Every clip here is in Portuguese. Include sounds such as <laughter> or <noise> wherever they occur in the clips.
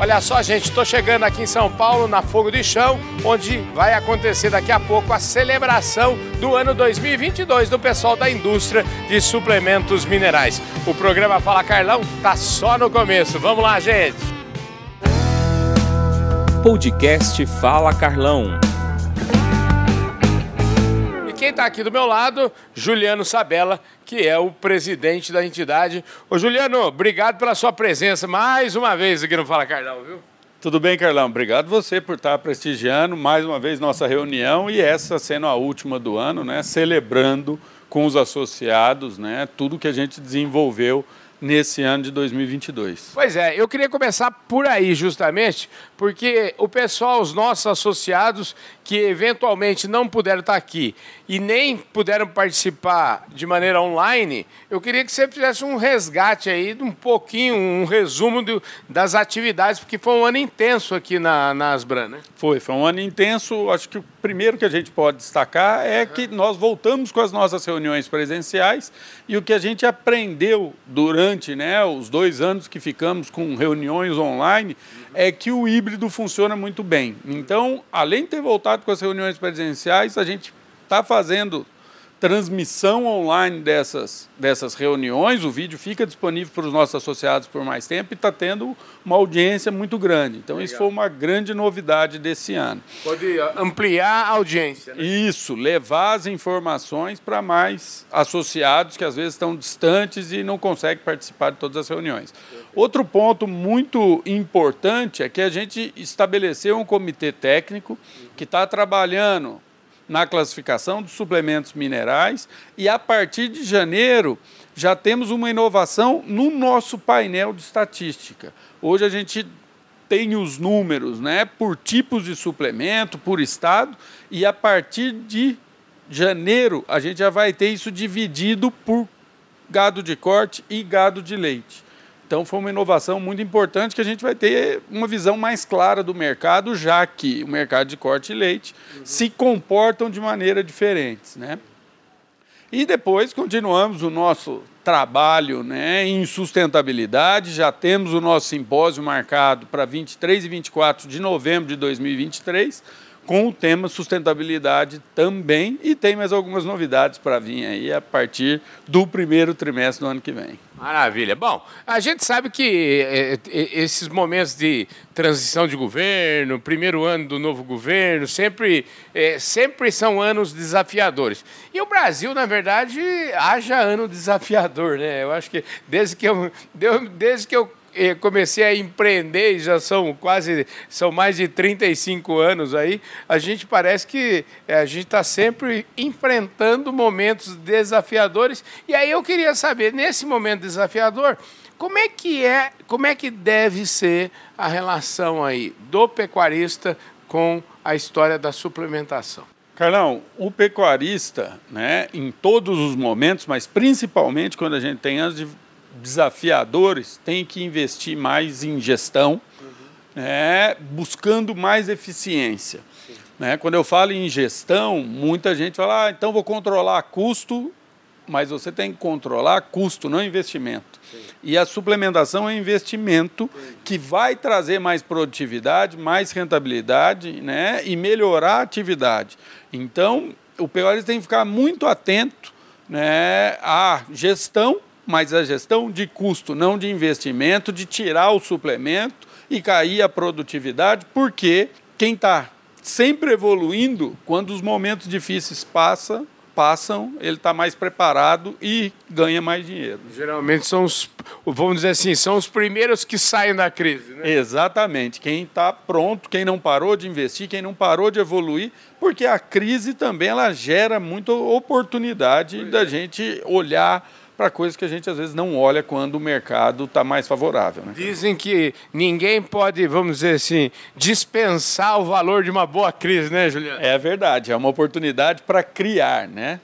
Olha só, gente, estou chegando aqui em São Paulo, na Fogo de Chão, onde vai acontecer daqui a pouco a celebração do ano 2022 do pessoal da indústria de suplementos minerais. O programa Fala Carlão tá só no começo. Vamos lá, gente. Podcast Fala Carlão. E quem está aqui do meu lado, Juliano Sabella, que é o presidente da entidade. Ô Juliano, obrigado pela sua presença mais uma vez aqui no Fala Carlão, viu? Tudo bem, Carlão? Obrigado você por estar prestigiando mais uma vez nossa reunião e essa sendo a última do ano, né? Celebrando com os associados, né? Tudo que a gente desenvolveu nesse ano de 2022. Pois é, eu queria começar por aí justamente, porque o pessoal, os nossos associados que eventualmente não puderam estar aqui e nem puderam participar de maneira online, eu queria que você fizesse um resgate aí, um pouquinho, um resumo do, das atividades, porque foi um ano intenso aqui na, na Asbran, né? Foi, foi um ano intenso. Acho que o primeiro que a gente pode destacar é que nós voltamos com as nossas reuniões presenciais e o que a gente aprendeu durante né, os dois anos que ficamos com reuniões online é que o híbrido funciona muito bem. Então, além de ter voltado com as reuniões presenciais, a gente está fazendo transmissão online dessas, dessas reuniões, o vídeo fica disponível para os nossos associados por mais tempo e está tendo uma audiência muito grande. Então, Legal. isso foi uma grande novidade desse ano. Pode ampliar a audiência. Né? Isso, levar as informações para mais associados que às vezes estão distantes e não conseguem participar de todas as reuniões. Outro ponto muito importante é que a gente estabeleceu um comitê técnico que está trabalhando na classificação dos suplementos minerais e a partir de janeiro já temos uma inovação no nosso painel de estatística. Hoje a gente tem os números né, por tipos de suplemento, por estado, e a partir de janeiro a gente já vai ter isso dividido por gado de corte e gado de leite. Então foi uma inovação muito importante que a gente vai ter uma visão mais clara do mercado, já que o mercado de corte e leite uhum. se comportam de maneira diferentes, né? E depois continuamos o nosso trabalho né, em sustentabilidade. Já temos o nosso simpósio marcado para 23 e 24 de novembro de 2023 com o tema sustentabilidade também e tem mais algumas novidades para vir aí a partir do primeiro trimestre do ano que vem. Maravilha. Bom, a gente sabe que é, é, esses momentos de transição de governo, primeiro ano do novo governo, sempre, sempre são anos desafiadores. E o Brasil, na verdade, haja ano desafiador, né? Eu acho que desde que eu, <laughs> desde que eu comecei a empreender, já são quase, são mais de 35 anos aí, a gente parece que é, a gente está sempre enfrentando momentos desafiadores. E aí eu queria saber, nesse momento desafiador, como é que é, como é que deve ser a relação aí do pecuarista com a história da suplementação? Carlão, o pecuarista, né, em todos os momentos, mas principalmente quando a gente tem anos de desafiadores têm que investir mais em gestão, uhum. né, buscando mais eficiência. Né? Quando eu falo em gestão, muita gente fala, ah, então vou controlar custo, mas você tem que controlar custo, não investimento. Sim. E a suplementação é investimento Sim. que vai trazer mais produtividade, mais rentabilidade né, e melhorar a atividade. Então, o pecuarista tem que ficar muito atento né, à gestão mas a gestão de custo, não de investimento, de tirar o suplemento e cair a produtividade, porque quem está sempre evoluindo, quando os momentos difíceis passam, passam, ele está mais preparado e ganha mais dinheiro. Geralmente são os, vamos dizer assim, são os primeiros que saem da crise. Né? Exatamente. Quem está pronto, quem não parou de investir, quem não parou de evoluir, porque a crise também ela gera muita oportunidade da é. gente olhar para coisas que a gente às vezes não olha quando o mercado está mais favorável. Né? Dizem que ninguém pode, vamos dizer assim, dispensar o valor de uma boa crise, né, Juliano? É verdade, é uma oportunidade para criar, né?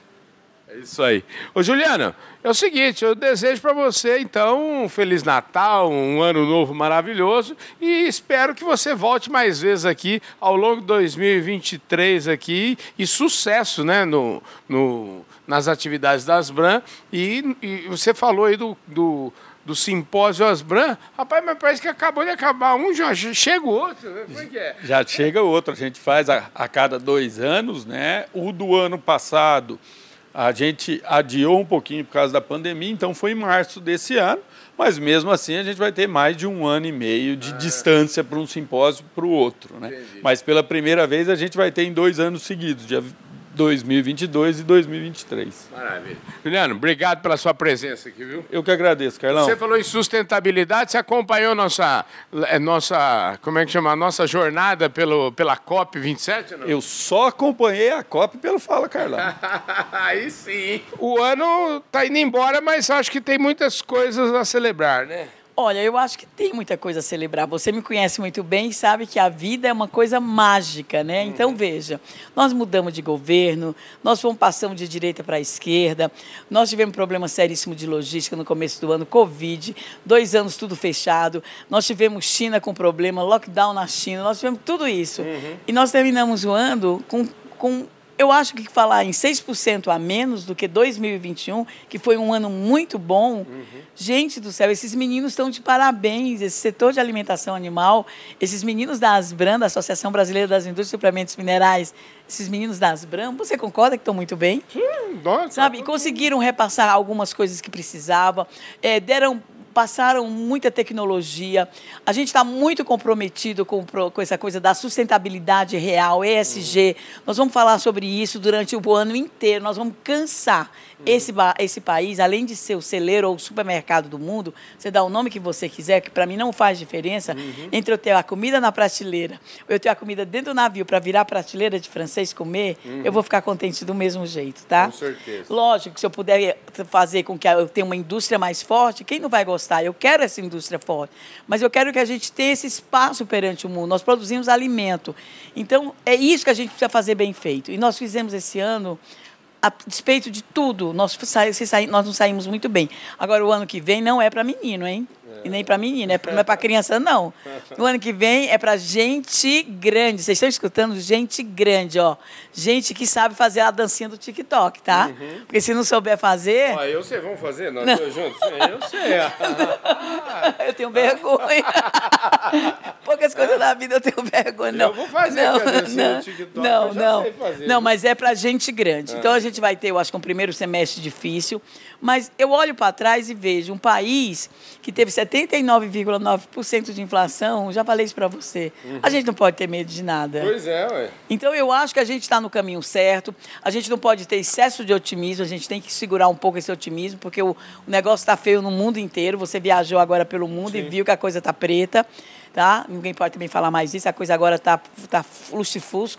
É isso aí. Ô, Juliano, é o seguinte, eu desejo para você, então, um Feliz Natal, um ano novo maravilhoso e espero que você volte mais vezes aqui ao longo de 2023 aqui e sucesso, né, no, no nas atividades das Bran e, e você falou aí do, do do simpósio Asbran. Rapaz, mas parece que acabou de acabar um, já chega o outro. Né? Como é que é? Já chega o outro. A gente faz a, a cada dois anos, né? O do ano passado a gente adiou um pouquinho por causa da pandemia, então foi em março desse ano, mas mesmo assim a gente vai ter mais de um ano e meio de ah. distância para um simpósio para o outro. Né? Mas pela primeira vez a gente vai ter em dois anos seguidos, dia 2022 e 2023. Maravilha. Juliano, obrigado pela sua presença aqui, viu? Eu que agradeço, Carlão. Você falou em sustentabilidade, você acompanhou nossa, é, nossa como é que chama, nossa jornada pelo, pela COP 27? Não? Eu só acompanhei a COP pelo Fala, Carlão. <laughs> Aí sim. O ano está indo embora, mas acho que tem muitas coisas a celebrar, né? Olha, eu acho que tem muita coisa a celebrar. Você me conhece muito bem e sabe que a vida é uma coisa mágica, né? Uhum. Então, veja, nós mudamos de governo, nós fomos passando de direita para a esquerda, nós tivemos um problema seríssimo de logística no começo do ano, Covid, dois anos tudo fechado, nós tivemos China com problema, lockdown na China, nós tivemos tudo isso. Uhum. E nós terminamos o ano com, com eu acho que falar em 6% a menos do que 2021, que foi um ano muito bom, uhum. gente do céu, esses meninos estão de parabéns. Esse setor de alimentação animal, esses meninos da Asbran, da Associação Brasileira das Indústrias de Suplementos Minerais, esses meninos da Asbran, você concorda que estão muito bem? Sim, nossa. Sabe? E conseguiram repassar algumas coisas que precisavam, é, deram passaram muita tecnologia. A gente está muito comprometido com, com, essa coisa da sustentabilidade real, ESG. Uhum. Nós vamos falar sobre isso durante o ano inteiro. Nós vamos cansar esse, esse país, além de ser o celeiro ou o supermercado do mundo, você dá o nome que você quiser, que para mim não faz diferença, uhum. entre eu ter a comida na prateleira ou eu ter a comida dentro do navio para virar prateleira de francês comer, uhum. eu vou ficar contente do mesmo jeito, tá? Com certeza. Lógico que se eu puder fazer com que eu tenha uma indústria mais forte, quem não vai gostar? Eu quero essa indústria forte, mas eu quero que a gente tenha esse espaço perante o mundo. Nós produzimos alimento. Então, é isso que a gente precisa fazer bem feito. E nós fizemos esse ano a despeito de tudo, nós, nós não saímos muito bem. Agora, o ano que vem não é para menino, hein? E nem para menina, é não é para criança, não. No ano que vem é para gente grande. Vocês estão escutando? Gente grande, ó. Gente que sabe fazer a dancinha do TikTok, tá? Uhum. Porque se não souber fazer. Ó, eu sei, vamos fazer? Nós dois juntos? Eu sei. <laughs> eu tenho vergonha. <laughs> Poucas coisas na vida eu tenho vergonha, não. Eu vou fazer não, não, do TikTok. Não, não. Não, mas é para gente grande. Ah. Então a gente vai ter, eu acho que um primeiro semestre difícil. Mas eu olho para trás e vejo um país que teve 79,9% de inflação, já falei isso para você. Uhum. A gente não pode ter medo de nada. Pois é, ué. Então eu acho que a gente está no caminho certo. A gente não pode ter excesso de otimismo, a gente tem que segurar um pouco esse otimismo, porque o, o negócio está feio no mundo inteiro. Você viajou agora pelo mundo Sim. e viu que a coisa está preta. Tá? Ninguém pode também falar mais disso, a coisa agora está tá, tá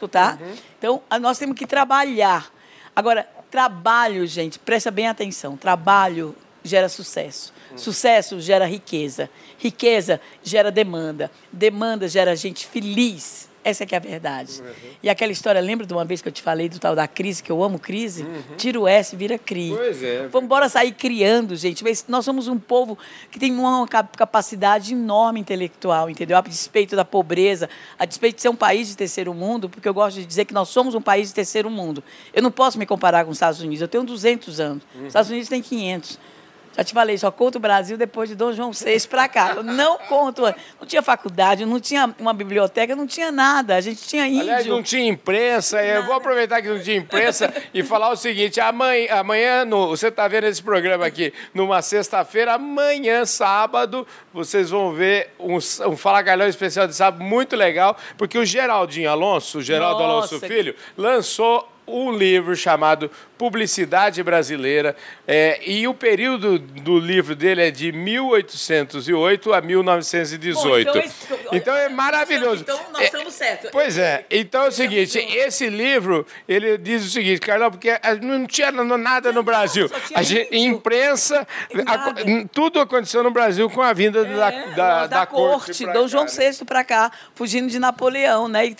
tá? Uhum. Então, nós temos que trabalhar. Agora, Trabalho, gente, presta bem atenção. Trabalho gera sucesso. Sucesso gera riqueza. Riqueza gera demanda. Demanda gera gente feliz. Essa é que é a verdade. Uhum. E aquela história, lembra de uma vez que eu te falei do tal da crise, que eu amo crise? Uhum. Tira o S, vira CRI. Pois é. Vamos embora sair criando, gente. Nós somos um povo que tem uma capacidade enorme intelectual, entendeu? A despeito da pobreza, a despeito de ser um país de terceiro mundo, porque eu gosto de dizer que nós somos um país de terceiro mundo. Eu não posso me comparar com os Estados Unidos. Eu tenho 200 anos. Uhum. Os Estados Unidos têm 500. Já te falei, só conto o Brasil depois de Dom João VI para cá. Eu não conto. Não tinha faculdade, não tinha uma biblioteca, não tinha nada. A gente tinha índio. Aliás, não tinha imprensa. Eu vou aproveitar que não tinha imprensa e falar o seguinte: amanhã, amanhã no, você está vendo esse programa aqui numa sexta-feira, amanhã, sábado, vocês vão ver um, um Fala Galhão especial de sábado muito legal, porque o Geraldinho Alonso, o Geraldo Nossa, Alonso Filho, lançou um livro chamado Publicidade Brasileira. É, e o período do livro dele é de 1808 a 1918. Bom, então, esse, então, é maravilhoso. Então nós estamos certos. Pois é. Então é o seguinte, esse livro, ele diz o seguinte, Carlão, porque não tinha nada no Brasil. A gente, imprensa, a, tudo aconteceu no Brasil com a vinda é, da, da, da, da corte. Dom cá, João VI né? para cá, fugindo de Napoleão, né? E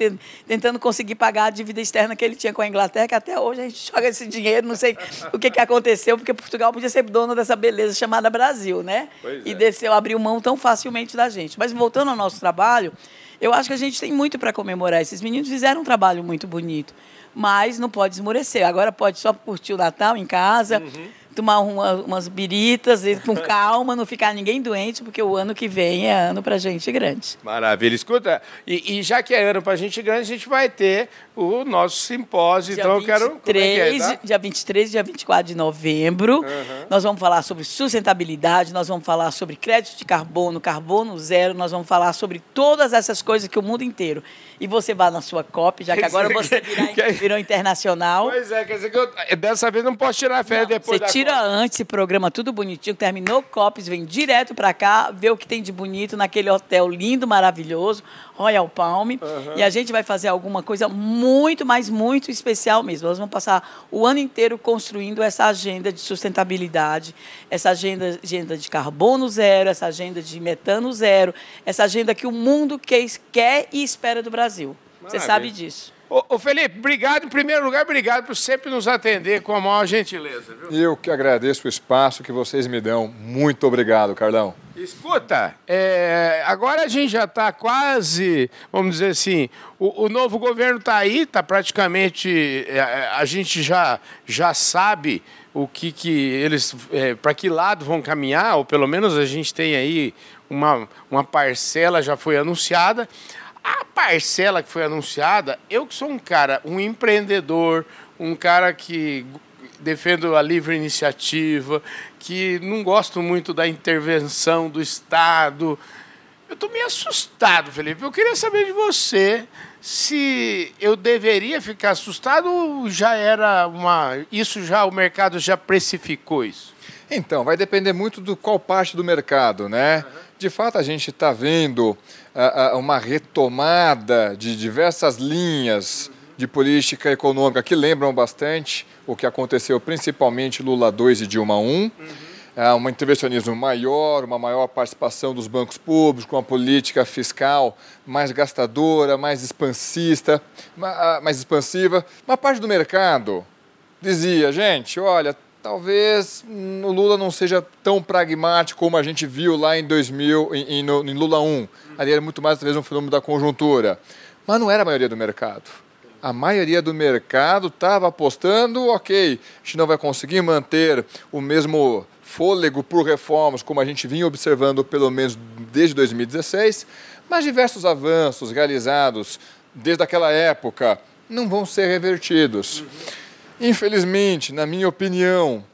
tentando conseguir pagar a dívida externa que ele tinha com a Inglaterra, que até hoje a gente <laughs> joga esse dinheiro dinheiro, não sei o que, que aconteceu, porque Portugal podia ser dono dessa beleza chamada Brasil, né? Pois e é. desceu, abriu mão tão facilmente da gente. Mas voltando ao nosso trabalho, eu acho que a gente tem muito para comemorar. Esses meninos fizeram um trabalho muito bonito, mas não pode esmorecer. Agora pode só curtir o Natal em casa. Uhum tomar uma, umas biritas com calma, não ficar ninguém doente, porque o ano que vem é ano para gente grande. Maravilha. Escuta, e, e já que é ano para gente grande, a gente vai ter o nosso simpósio. Dia então eu quero. 23, é é, tá? Dia 23 e dia 24 de novembro. Uhum. Nós vamos falar sobre sustentabilidade, nós vamos falar sobre crédito de carbono, carbono zero, nós vamos falar sobre todas essas coisas que o mundo inteiro. E você vai na sua COP, já que agora você <laughs> virou internacional. Pois é, quer dizer que eu, dessa vez não posso tirar férias depois. Você tira COP. antes, programa tudo bonitinho, terminou COPs, vem direto para cá, vê o que tem de bonito naquele hotel lindo, maravilhoso, Royal Palm. Uhum. E a gente vai fazer alguma coisa muito, mas muito especial mesmo. Nós vamos passar o ano inteiro construindo essa agenda de sustentabilidade, essa agenda, agenda de carbono zero, essa agenda de metano zero, essa agenda que o mundo quer, quer e espera do Brasil. Maravilha. Você sabe disso. Ô, ô, Felipe, obrigado. Em primeiro lugar, obrigado por sempre nos atender com a maior gentileza. Viu? Eu que agradeço o espaço que vocês me dão. Muito obrigado, Carlão. Escuta, é, agora a gente já está quase, vamos dizer assim, o, o novo governo está aí, está praticamente, é, é, a gente já, já sabe o que, que eles, é, para que lado vão caminhar, ou pelo menos a gente tem aí uma, uma parcela já foi anunciada. A parcela que foi anunciada, eu que sou um cara, um empreendedor, um cara que defendo a livre iniciativa, que não gosto muito da intervenção do Estado. Eu estou meio assustado, Felipe. Eu queria saber de você se eu deveria ficar assustado ou já era uma. Isso já, o mercado já precificou isso? Então, vai depender muito do qual parte do mercado, né? Uhum. De fato, a gente está vendo uh, uh, uma retomada de diversas linhas de política econômica que lembram bastante o que aconteceu principalmente Lula 2 e Dilma 1. Uhum. É, um intervencionismo maior, uma maior participação dos bancos públicos, uma política fiscal mais gastadora, mais expansista, mais expansiva. Uma parte do mercado dizia, gente, olha, talvez o Lula não seja tão pragmático como a gente viu lá em 2000, em, em, em Lula 1. Ali era muito mais, talvez, um fenômeno da conjuntura. Mas não era a maioria do mercado a maioria do mercado estava apostando, ok, a gente não vai conseguir manter o mesmo fôlego por reformas como a gente vinha observando pelo menos desde 2016, mas diversos avanços realizados desde aquela época não vão ser revertidos. Uhum. Infelizmente, na minha opinião,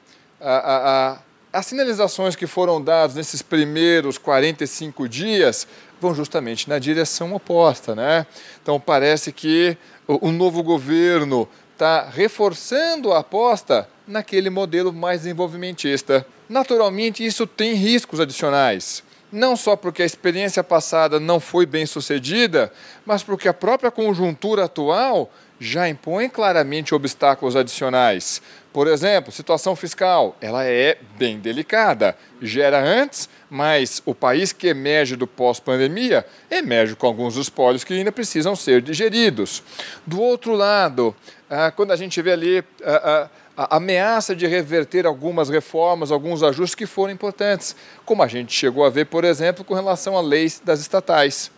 a, a, a, as sinalizações que foram dadas nesses primeiros 45 dias vão justamente na direção oposta, né? Então parece que o, novo governo está reforçando a aposta naquele modelo mais desenvolvimentista. Naturalmente, isso tem riscos adicionais. Não só porque a experiência passada não foi bem sucedida, mas porque a própria conjuntura atual já impõe claramente obstáculos adicionais. Por exemplo, situação fiscal, ela é bem delicada. Gera antes, mas o país que emerge do pós-pandemia emerge com alguns espólios que ainda precisam ser digeridos. Do outro lado, ah, quando a gente vê ali ah, ah, a ameaça de reverter algumas reformas, alguns ajustes que foram importantes, como a gente chegou a ver, por exemplo, com relação à leis das estatais.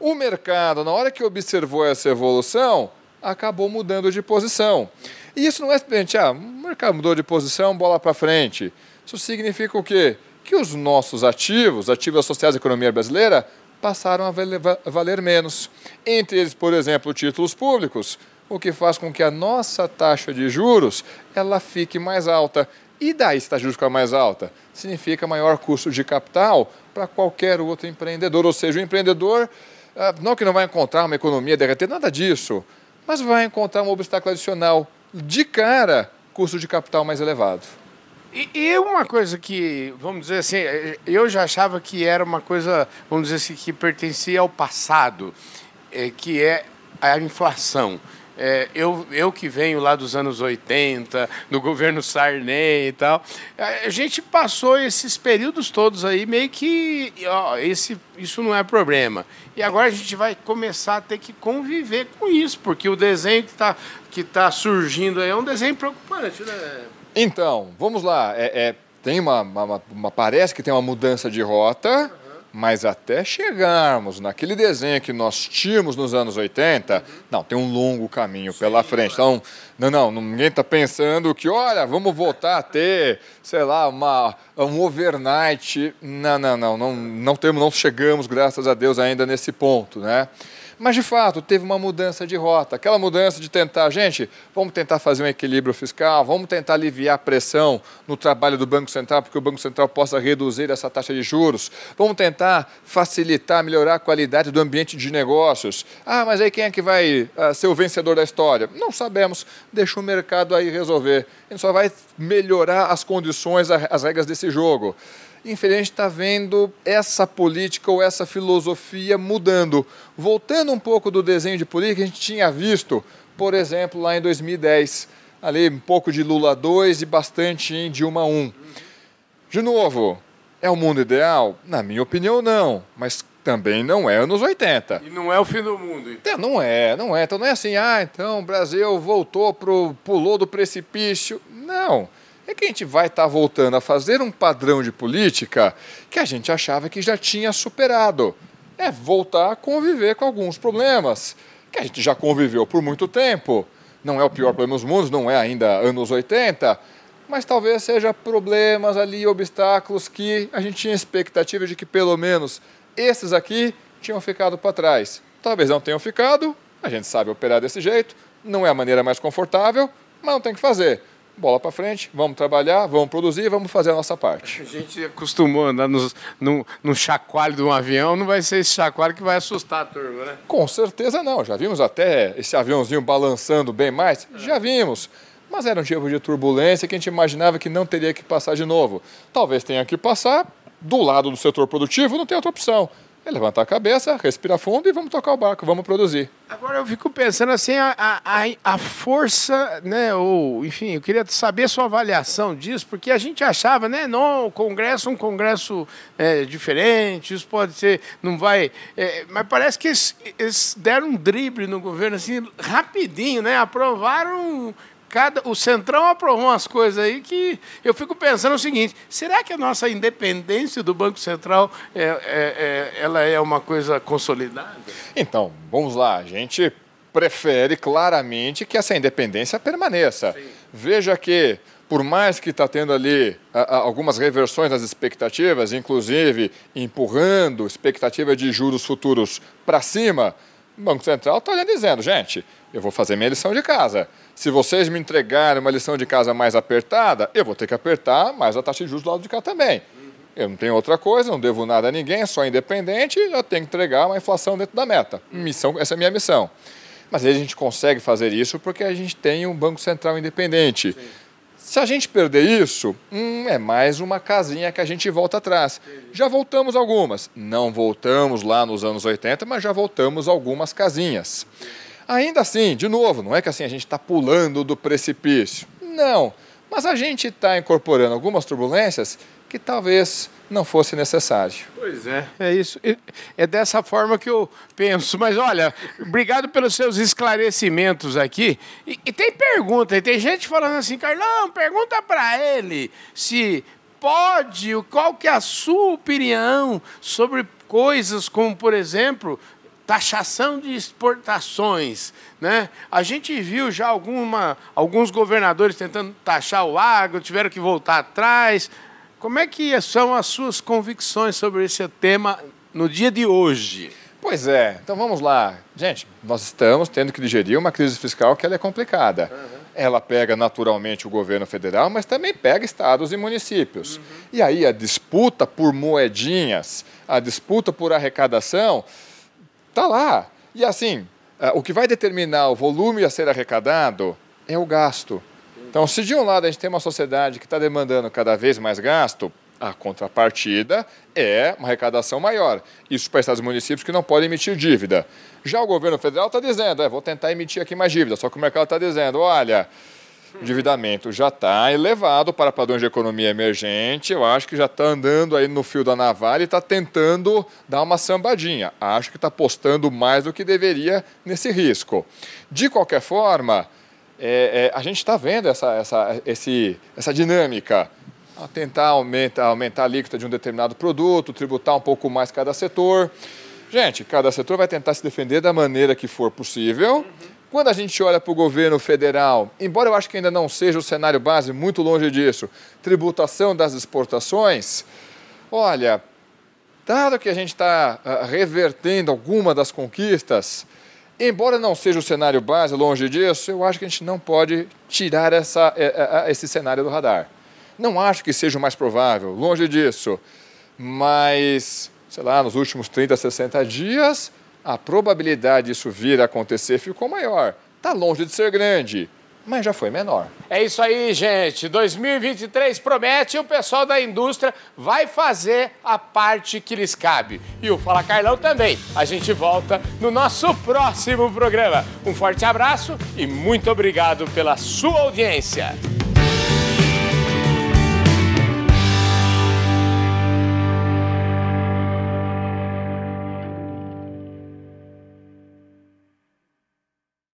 O mercado, na hora que observou essa evolução, acabou mudando de posição. E isso não é simplesmente, ah, o mercado mudou de posição, bola para frente. Isso significa o quê? Que os nossos ativos, ativos associados à economia brasileira, passaram a valer, menos. Entre eles, por exemplo, títulos públicos, o que faz com que a nossa taxa de juros ela fique mais alta. E daí, se a taxa de juros ficar mais alta? Significa maior custo de capital para qualquer outro empreendedor. Ou seja, o empreendedor, ah, não que não vai encontrar uma economia derreter, nada disso mas vai encontrar um obstáculo adicional. De cara, custo de capital mais elevado. E, e, uma coisa que, vamos dizer assim, eu já achava que era uma coisa, vamos dizer assim, que pertencia ao passado, é, que é a inflação. É, eu, eu que venho lá dos anos 80, do governo Sarney e tal, a gente passou esses períodos todos aí meio que ó, esse, isso não é problema. E agora a gente vai começar a ter que conviver com isso, porque o desenho que está que tá surgindo aí é um desenho preocupante, né? Então, vamos lá. É, é tem uma, uma, uma, Parece que tem uma mudança de rota. Mas até chegarmos naquele desenho que nós tínhamos nos anos 80, não, tem um longo caminho pela frente. Então, não, não, ninguém está pensando que, olha, vamos voltar a ter, sei lá, uma, um overnight. Não, não, não, não, não temos, não chegamos, graças a Deus, ainda nesse ponto, né? Mas, de fato, teve uma mudança de rota. Aquela mudança de tentar, gente, vamos tentar fazer um equilíbrio fiscal, vamos tentar aliviar a pressão no trabalho do Banco Central, porque o Banco Central possa reduzir essa taxa de juros. Vamos tentar facilitar, melhorar a qualidade do ambiente de negócios. Ah, mas aí quem é que vai uh, ser o vencedor da história? Não sabemos. Deixa o mercado aí resolver. A gente só vai melhorar as condições, as regras desse jogo infelizmente está vendo essa política ou essa filosofia mudando, voltando um pouco do desenho de política que a gente tinha visto, por exemplo, lá em 2010, ali um pouco de Lula 2 e bastante em Dilma 1. De novo, é o mundo ideal? Na minha opinião, não, mas também não é anos 80. E não é o fim do mundo. Então. Não é, não é. Então não é assim, ah, então o Brasil voltou pro pulou do precipício. Não é que a gente vai estar tá voltando a fazer um padrão de política que a gente achava que já tinha superado. É voltar a conviver com alguns problemas que a gente já conviveu por muito tempo. Não é o pior problema dos mundos, não é ainda anos 80, mas talvez seja problemas ali, obstáculos que a gente tinha expectativa de que pelo menos esses aqui tinham ficado para trás. Talvez não tenham ficado, a gente sabe operar desse jeito, não é a maneira mais confortável, mas não tem que fazer bola para frente, vamos trabalhar, vamos produzir, vamos fazer a nossa parte. A gente acostumou a andar nos, no, no chacoalho de um avião, não vai ser esse chacoalho que vai assustar a turma, né? Com certeza não. Já vimos até esse aviãozinho balançando bem mais? É. Já vimos. Mas era um tipo de turbulência que a gente imaginava que não teria que passar de novo. Talvez tenha que passar do lado do setor produtivo, não tem outra opção. É levantar a cabeça, respirar fundo e vamos tocar o barco, vamos produzir. Agora eu fico pensando assim, a, a, a força, né, ou enfim, eu queria saber a sua avaliação disso, porque a gente achava, né, não, o Congresso um Congresso é, diferente, isso pode ser, não vai, é, mas parece que eles, eles deram um drible no governo, assim, rapidinho, né, aprovaram cada, o Centrão aprovou umas coisas aí que eu fico pensando o seguinte: será que a nossa independência do Banco Central é, é, é, ela é uma coisa consolidada? Então, vamos lá, a gente prefere claramente que essa independência permaneça. Sim. Veja que por mais que está tendo ali algumas reversões nas expectativas, inclusive empurrando expectativa de juros futuros para cima, o Banco Central está olhando dizendo, gente, eu vou fazer minha lição de casa. Se vocês me entregarem uma lição de casa mais apertada, eu vou ter que apertar mais a taxa de juros do lado de cá também. Eu não tenho outra coisa, não devo nada a ninguém, sou independente, eu tenho que entregar uma inflação dentro da meta. Missão, essa é a minha missão. Mas a gente consegue fazer isso porque a gente tem um Banco Central independente. Sim. Se a gente perder isso, hum, é mais uma casinha que a gente volta atrás. Já voltamos algumas. Não voltamos lá nos anos 80, mas já voltamos algumas casinhas. Ainda assim, de novo, não é que assim a gente está pulando do precipício. Não. Mas a gente está incorporando algumas turbulências que talvez não fosse necessário. Pois é, é isso. É dessa forma que eu penso. Mas olha, obrigado pelos seus esclarecimentos aqui. E, e tem pergunta, e tem gente falando assim, Carlão, pergunta para ele se pode, qual que é a sua opinião sobre coisas como, por exemplo, taxação de exportações. Né? A gente viu já alguma, alguns governadores tentando taxar o agro, tiveram que voltar atrás. Como é que são as suas convicções sobre esse tema no dia de hoje? Pois é, então vamos lá. Gente, nós estamos tendo que digerir uma crise fiscal que ela é complicada. Uhum. Ela pega naturalmente o governo federal, mas também pega estados e municípios. Uhum. E aí a disputa por moedinhas, a disputa por arrecadação, Está lá. E assim, é, o que vai determinar o volume a ser arrecadado é o gasto. Então, se de um lado a gente tem uma sociedade que está demandando cada vez mais gasto, a contrapartida é uma arrecadação maior. Isso para estados e municípios que não podem emitir dívida. Já o governo federal está dizendo, é, vou tentar emitir aqui mais dívida, só que o mercado está dizendo, olha, endividamento já está elevado para padrões de economia emergente. Eu acho que já está andando aí no fio da navalha e está tentando dar uma sambadinha. Acho que está apostando mais do que deveria nesse risco. De qualquer forma, é, é, a gente está vendo essa, essa, esse, essa dinâmica. tentar aumentar, aumentar a alíquota de um determinado produto, tributar um pouco mais cada setor. Gente, cada setor vai tentar se defender da maneira que for possível. Uhum. Quando a gente olha para o governo federal, embora eu acho que ainda não seja o cenário base, muito longe disso, tributação das exportações, olha, dado que a gente está uh, ah, revertendo alguma das conquistas, embora não seja o cenário base, longe disso, eu acho que a gente não pode tirar essa, eh, eh, esse cenário do radar. Não acho que seja o mais provável, longe disso, mas sei lá, nos últimos 30, 60 dias, a probabilidade disso vir a acontecer ficou maior. Está longe de ser grande, mas já foi menor. É isso aí, gente. 2023 promete e o pessoal da indústria vai fazer a parte que lhes cabe. E o Fala Carlão também. A gente volta no nosso próximo programa. Um forte abraço e muito obrigado pela sua audiência.